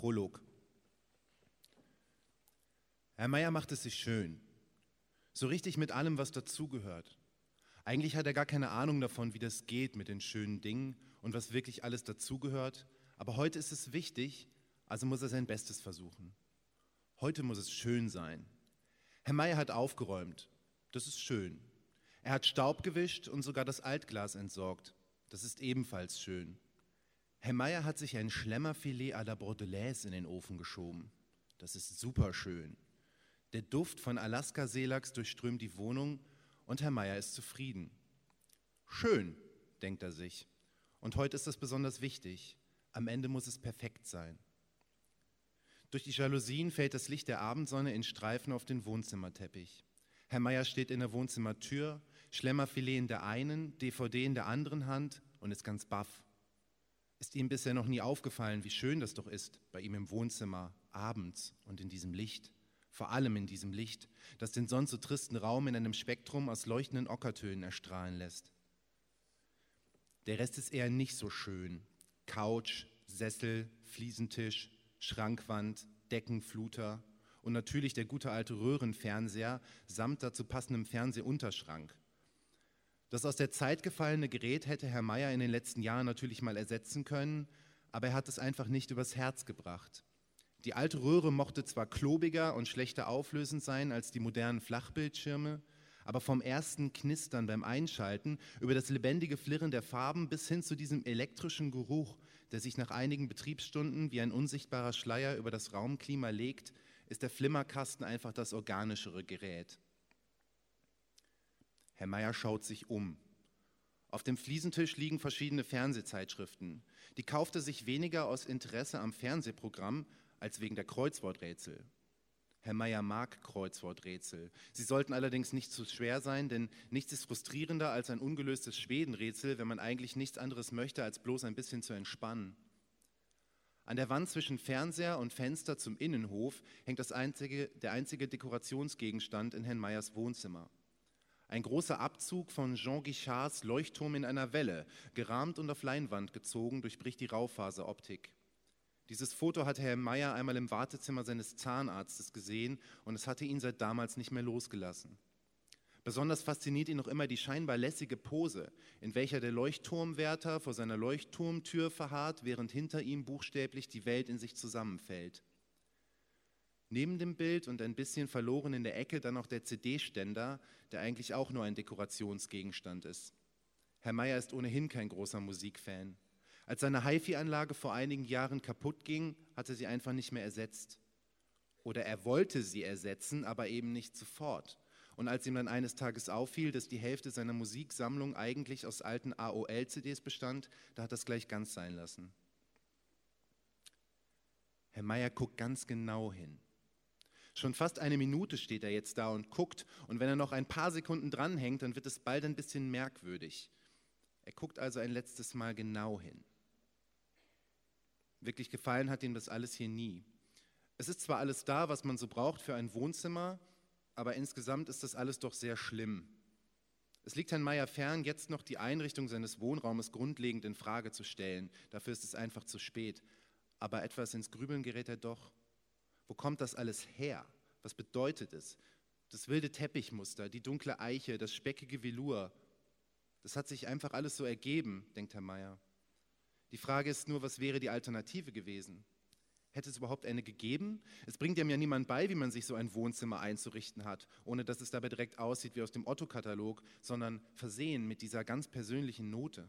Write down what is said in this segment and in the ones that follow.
Prolog. Herr Meier macht es sich schön. So richtig mit allem, was dazugehört. Eigentlich hat er gar keine Ahnung davon, wie das geht mit den schönen Dingen und was wirklich alles dazugehört. Aber heute ist es wichtig, also muss er sein Bestes versuchen. Heute muss es schön sein. Herr Meier hat aufgeräumt. Das ist schön. Er hat Staub gewischt und sogar das Altglas entsorgt. Das ist ebenfalls schön. Herr Meier hat sich ein Schlemmerfilet à la Bordelaise in den Ofen geschoben. Das ist super schön. Der Duft von Alaska-Seelachs durchströmt die Wohnung und Herr Meier ist zufrieden. Schön, denkt er sich. Und heute ist das besonders wichtig. Am Ende muss es perfekt sein. Durch die Jalousien fällt das Licht der Abendsonne in Streifen auf den Wohnzimmerteppich. Herr Meier steht in der Wohnzimmertür, Schlemmerfilet in der einen, DVD in der anderen Hand und ist ganz baff. Ist ihm bisher noch nie aufgefallen, wie schön das doch ist, bei ihm im Wohnzimmer, abends und in diesem Licht vor allem in diesem Licht, das den sonst so tristen Raum in einem Spektrum aus leuchtenden Ockertönen erstrahlen lässt. Der Rest ist eher nicht so schön. Couch, Sessel, Fliesentisch, Schrankwand, Deckenfluter und natürlich der gute alte Röhrenfernseher samt dazu passendem Fernsehunterschrank. Das aus der Zeit gefallene Gerät hätte Herr Meier in den letzten Jahren natürlich mal ersetzen können, aber er hat es einfach nicht übers Herz gebracht. Die alte Röhre mochte zwar klobiger und schlechter auflösend sein als die modernen Flachbildschirme, aber vom ersten Knistern beim Einschalten über das lebendige Flirren der Farben bis hin zu diesem elektrischen Geruch, der sich nach einigen Betriebsstunden wie ein unsichtbarer Schleier über das Raumklima legt, ist der Flimmerkasten einfach das organischere Gerät. Herr Meier schaut sich um. Auf dem Fliesentisch liegen verschiedene Fernsehzeitschriften. Die kaufte sich weniger aus Interesse am Fernsehprogramm als wegen der Kreuzworträtsel. Herr Meier mag Kreuzworträtsel. Sie sollten allerdings nicht zu schwer sein, denn nichts ist frustrierender als ein ungelöstes Schwedenrätsel, wenn man eigentlich nichts anderes möchte, als bloß ein bisschen zu entspannen. An der Wand zwischen Fernseher und Fenster zum Innenhof hängt das einzige, der einzige Dekorationsgegenstand in Herrn Meyers Wohnzimmer. Ein großer Abzug von Jean Guichards Leuchtturm in einer Welle, gerahmt und auf Leinwand gezogen, durchbricht die Raufaseroptik. Dieses Foto hatte Herr Meyer einmal im Wartezimmer seines Zahnarztes gesehen und es hatte ihn seit damals nicht mehr losgelassen. Besonders fasziniert ihn noch immer die scheinbar lässige Pose, in welcher der Leuchtturmwärter vor seiner Leuchtturmtür verharrt, während hinter ihm buchstäblich die Welt in sich zusammenfällt. Neben dem Bild und ein bisschen verloren in der Ecke dann noch der CD-Ständer, der eigentlich auch nur ein Dekorationsgegenstand ist. Herr Meyer ist ohnehin kein großer Musikfan. Als seine HiFi-Anlage vor einigen Jahren kaputt ging, hat er sie einfach nicht mehr ersetzt. Oder er wollte sie ersetzen, aber eben nicht sofort. Und als ihm dann eines Tages auffiel, dass die Hälfte seiner Musiksammlung eigentlich aus alten AOL-CDs bestand, da hat er es gleich ganz sein lassen. Herr Meier guckt ganz genau hin. Schon fast eine Minute steht er jetzt da und guckt, und wenn er noch ein paar Sekunden dranhängt, dann wird es bald ein bisschen merkwürdig. Er guckt also ein letztes Mal genau hin. Wirklich gefallen hat ihm das alles hier nie. Es ist zwar alles da, was man so braucht für ein Wohnzimmer, aber insgesamt ist das alles doch sehr schlimm. Es liegt Herrn Meyer fern, jetzt noch die Einrichtung seines Wohnraumes grundlegend in Frage zu stellen. Dafür ist es einfach zu spät. Aber etwas ins Grübeln gerät er doch. Wo kommt das alles her? Was bedeutet es? Das wilde Teppichmuster, die dunkle Eiche, das speckige Velour. Das hat sich einfach alles so ergeben, denkt Herr Meyer. Die Frage ist nur, was wäre die Alternative gewesen? Hätte es überhaupt eine gegeben? Es bringt ja mir niemand bei, wie man sich so ein Wohnzimmer einzurichten hat, ohne dass es dabei direkt aussieht wie aus dem Otto-Katalog, sondern versehen mit dieser ganz persönlichen Note.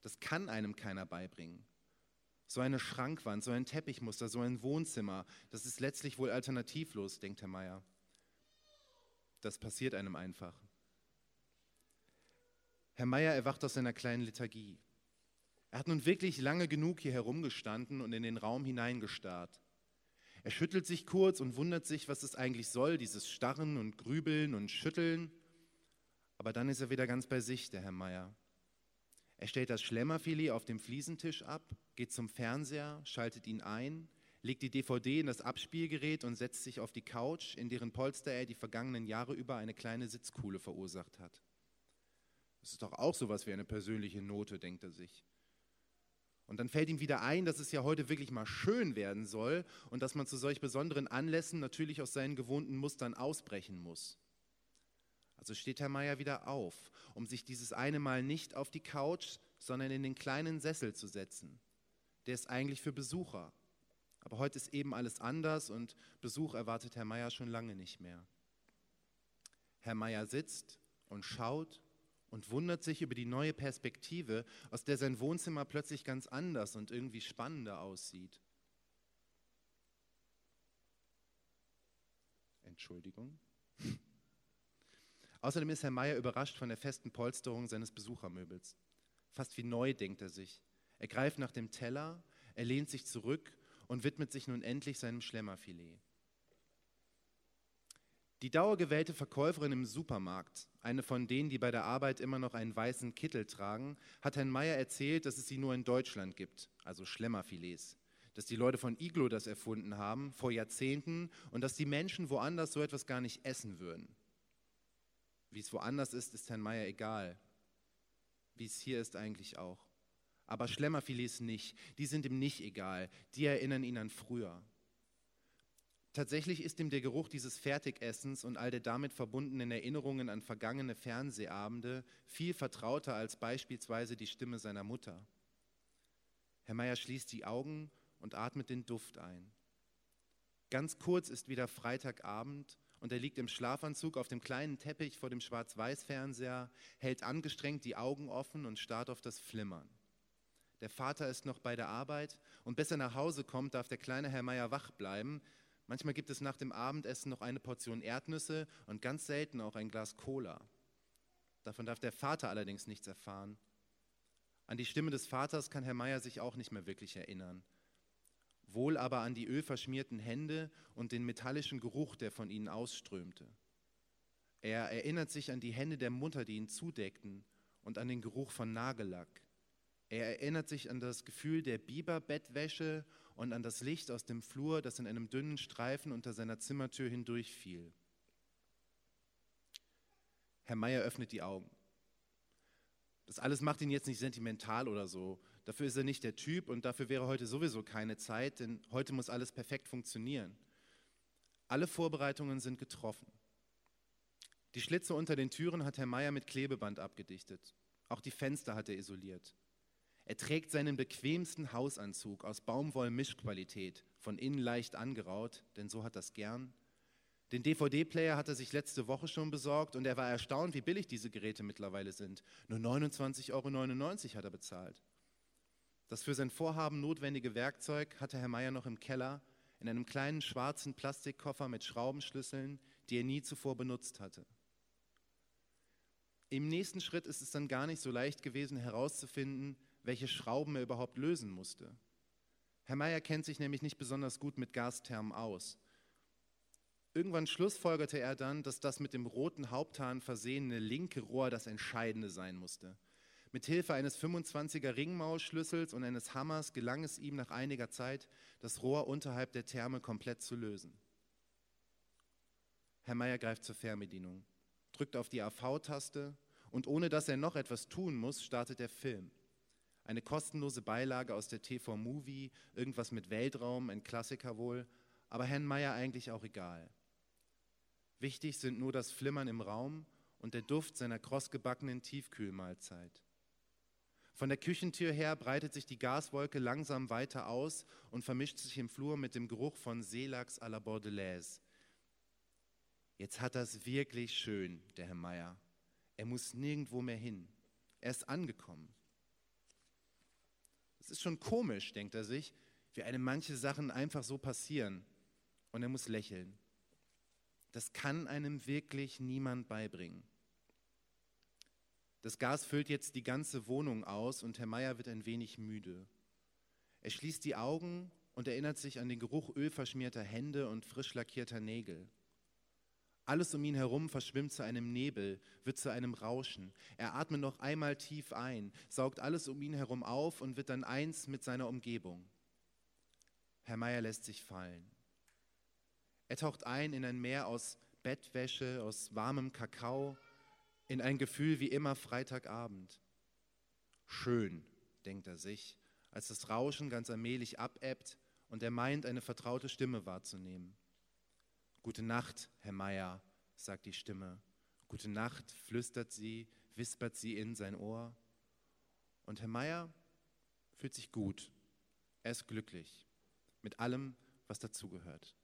Das kann einem keiner beibringen. So eine Schrankwand, so ein Teppichmuster, so ein Wohnzimmer, das ist letztlich wohl alternativlos, denkt Herr Meier. Das passiert einem einfach. Herr Meier erwacht aus seiner kleinen Lethargie. Er hat nun wirklich lange genug hier herumgestanden und in den Raum hineingestarrt. Er schüttelt sich kurz und wundert sich, was es eigentlich soll, dieses Starren und Grübeln und Schütteln. Aber dann ist er wieder ganz bei sich, der Herr Meier. Er stellt das Schlemmerfilet auf dem Fliesentisch ab, geht zum Fernseher, schaltet ihn ein, legt die DVD in das Abspielgerät und setzt sich auf die Couch, in deren Polster er die vergangenen Jahre über eine kleine Sitzkuhle verursacht hat. Das ist doch auch sowas wie eine persönliche Note, denkt er sich. Und dann fällt ihm wieder ein, dass es ja heute wirklich mal schön werden soll und dass man zu solch besonderen Anlässen natürlich aus seinen gewohnten Mustern ausbrechen muss. Also steht Herr Meier wieder auf, um sich dieses eine Mal nicht auf die Couch, sondern in den kleinen Sessel zu setzen. Der ist eigentlich für Besucher. Aber heute ist eben alles anders und Besuch erwartet Herr Meier schon lange nicht mehr. Herr Meier sitzt und schaut und wundert sich über die neue Perspektive, aus der sein Wohnzimmer plötzlich ganz anders und irgendwie spannender aussieht. Entschuldigung. Außerdem ist Herr Meier überrascht von der festen Polsterung seines Besuchermöbels. Fast wie neu denkt er sich. Er greift nach dem Teller, er lehnt sich zurück und widmet sich nun endlich seinem Schlemmerfilet. Die dauergewählte Verkäuferin im Supermarkt, eine von denen, die bei der Arbeit immer noch einen weißen Kittel tragen, hat Herrn Meyer erzählt, dass es sie nur in Deutschland gibt, also Schlemmerfilets. Dass die Leute von Iglo das erfunden haben, vor Jahrzehnten, und dass die Menschen woanders so etwas gar nicht essen würden. Wie es woanders ist, ist Herrn Meyer egal. Wie es hier ist eigentlich auch. Aber Schlemmerfilets nicht, die sind ihm nicht egal, die erinnern ihn an früher. Tatsächlich ist ihm der Geruch dieses Fertigessens und all der damit verbundenen Erinnerungen an vergangene Fernsehabende viel vertrauter als beispielsweise die Stimme seiner Mutter. Herr Meier schließt die Augen und atmet den Duft ein. Ganz kurz ist wieder Freitagabend und er liegt im Schlafanzug auf dem kleinen Teppich vor dem Schwarz-Weiß-Fernseher, hält angestrengt die Augen offen und starrt auf das Flimmern. Der Vater ist noch bei der Arbeit und bis er nach Hause kommt, darf der kleine Herr Meier wach bleiben, Manchmal gibt es nach dem Abendessen noch eine Portion Erdnüsse und ganz selten auch ein Glas Cola. Davon darf der Vater allerdings nichts erfahren. An die Stimme des Vaters kann Herr Meier sich auch nicht mehr wirklich erinnern. Wohl aber an die ölverschmierten Hände und den metallischen Geruch, der von ihnen ausströmte. Er erinnert sich an die Hände der Mutter, die ihn zudeckten, und an den Geruch von Nagellack. Er erinnert sich an das Gefühl der Biberbettwäsche und an das Licht aus dem Flur, das in einem dünnen Streifen unter seiner Zimmertür hindurchfiel. Herr Meier öffnet die Augen. Das alles macht ihn jetzt nicht sentimental oder so. Dafür ist er nicht der Typ und dafür wäre heute sowieso keine Zeit, denn heute muss alles perfekt funktionieren. Alle Vorbereitungen sind getroffen. Die Schlitze unter den Türen hat Herr Meier mit Klebeband abgedichtet. Auch die Fenster hat er isoliert. Er trägt seinen bequemsten Hausanzug aus Baumwoll-Mischqualität, von innen leicht angeraut, denn so hat das gern. Den DVD-Player hat er sich letzte Woche schon besorgt und er war erstaunt, wie billig diese Geräte mittlerweile sind. Nur 29,99 Euro hat er bezahlt. Das für sein Vorhaben notwendige Werkzeug hatte Herr Meier noch im Keller in einem kleinen schwarzen Plastikkoffer mit Schraubenschlüsseln, die er nie zuvor benutzt hatte. Im nächsten Schritt ist es dann gar nicht so leicht gewesen herauszufinden, welche Schrauben er überhaupt lösen musste. Herr Meyer kennt sich nämlich nicht besonders gut mit Gasthermen aus. Irgendwann schlussfolgerte er dann, dass das mit dem roten Haupthahn versehene linke Rohr das Entscheidende sein musste. Mit Hilfe eines 25er Ringmaulschlüssels und eines Hammers gelang es ihm nach einiger Zeit, das Rohr unterhalb der Therme komplett zu lösen. Herr Meyer greift zur Fernbedienung, drückt auf die AV-Taste und ohne dass er noch etwas tun muss, startet der Film. Eine kostenlose Beilage aus der TV Movie, irgendwas mit Weltraum, ein Klassiker wohl, aber Herrn Meyer eigentlich auch egal. Wichtig sind nur das Flimmern im Raum und der Duft seiner krossgebackenen Tiefkühlmahlzeit. Von der Küchentür her breitet sich die Gaswolke langsam weiter aus und vermischt sich im Flur mit dem Geruch von Seelachs à la Bordelaise. Jetzt hat es wirklich schön, der Herr Meier. Er muss nirgendwo mehr hin. Er ist angekommen. Es ist schon komisch, denkt er sich, wie einem manche Sachen einfach so passieren. Und er muss lächeln. Das kann einem wirklich niemand beibringen. Das Gas füllt jetzt die ganze Wohnung aus und Herr Meier wird ein wenig müde. Er schließt die Augen und erinnert sich an den Geruch ölverschmierter Hände und frisch lackierter Nägel. Alles um ihn herum verschwimmt zu einem Nebel, wird zu einem Rauschen. Er atmet noch einmal tief ein, saugt alles um ihn herum auf und wird dann eins mit seiner Umgebung. Herr Meier lässt sich fallen. Er taucht ein in ein Meer aus Bettwäsche, aus warmem Kakao, in ein Gefühl wie immer Freitagabend. Schön, denkt er sich, als das Rauschen ganz allmählich abebbt und er meint, eine vertraute Stimme wahrzunehmen. Gute Nacht, Herr Meier, sagt die Stimme. Gute Nacht, flüstert sie, wispert sie in sein Ohr. Und Herr Meier fühlt sich gut. Er ist glücklich mit allem, was dazugehört.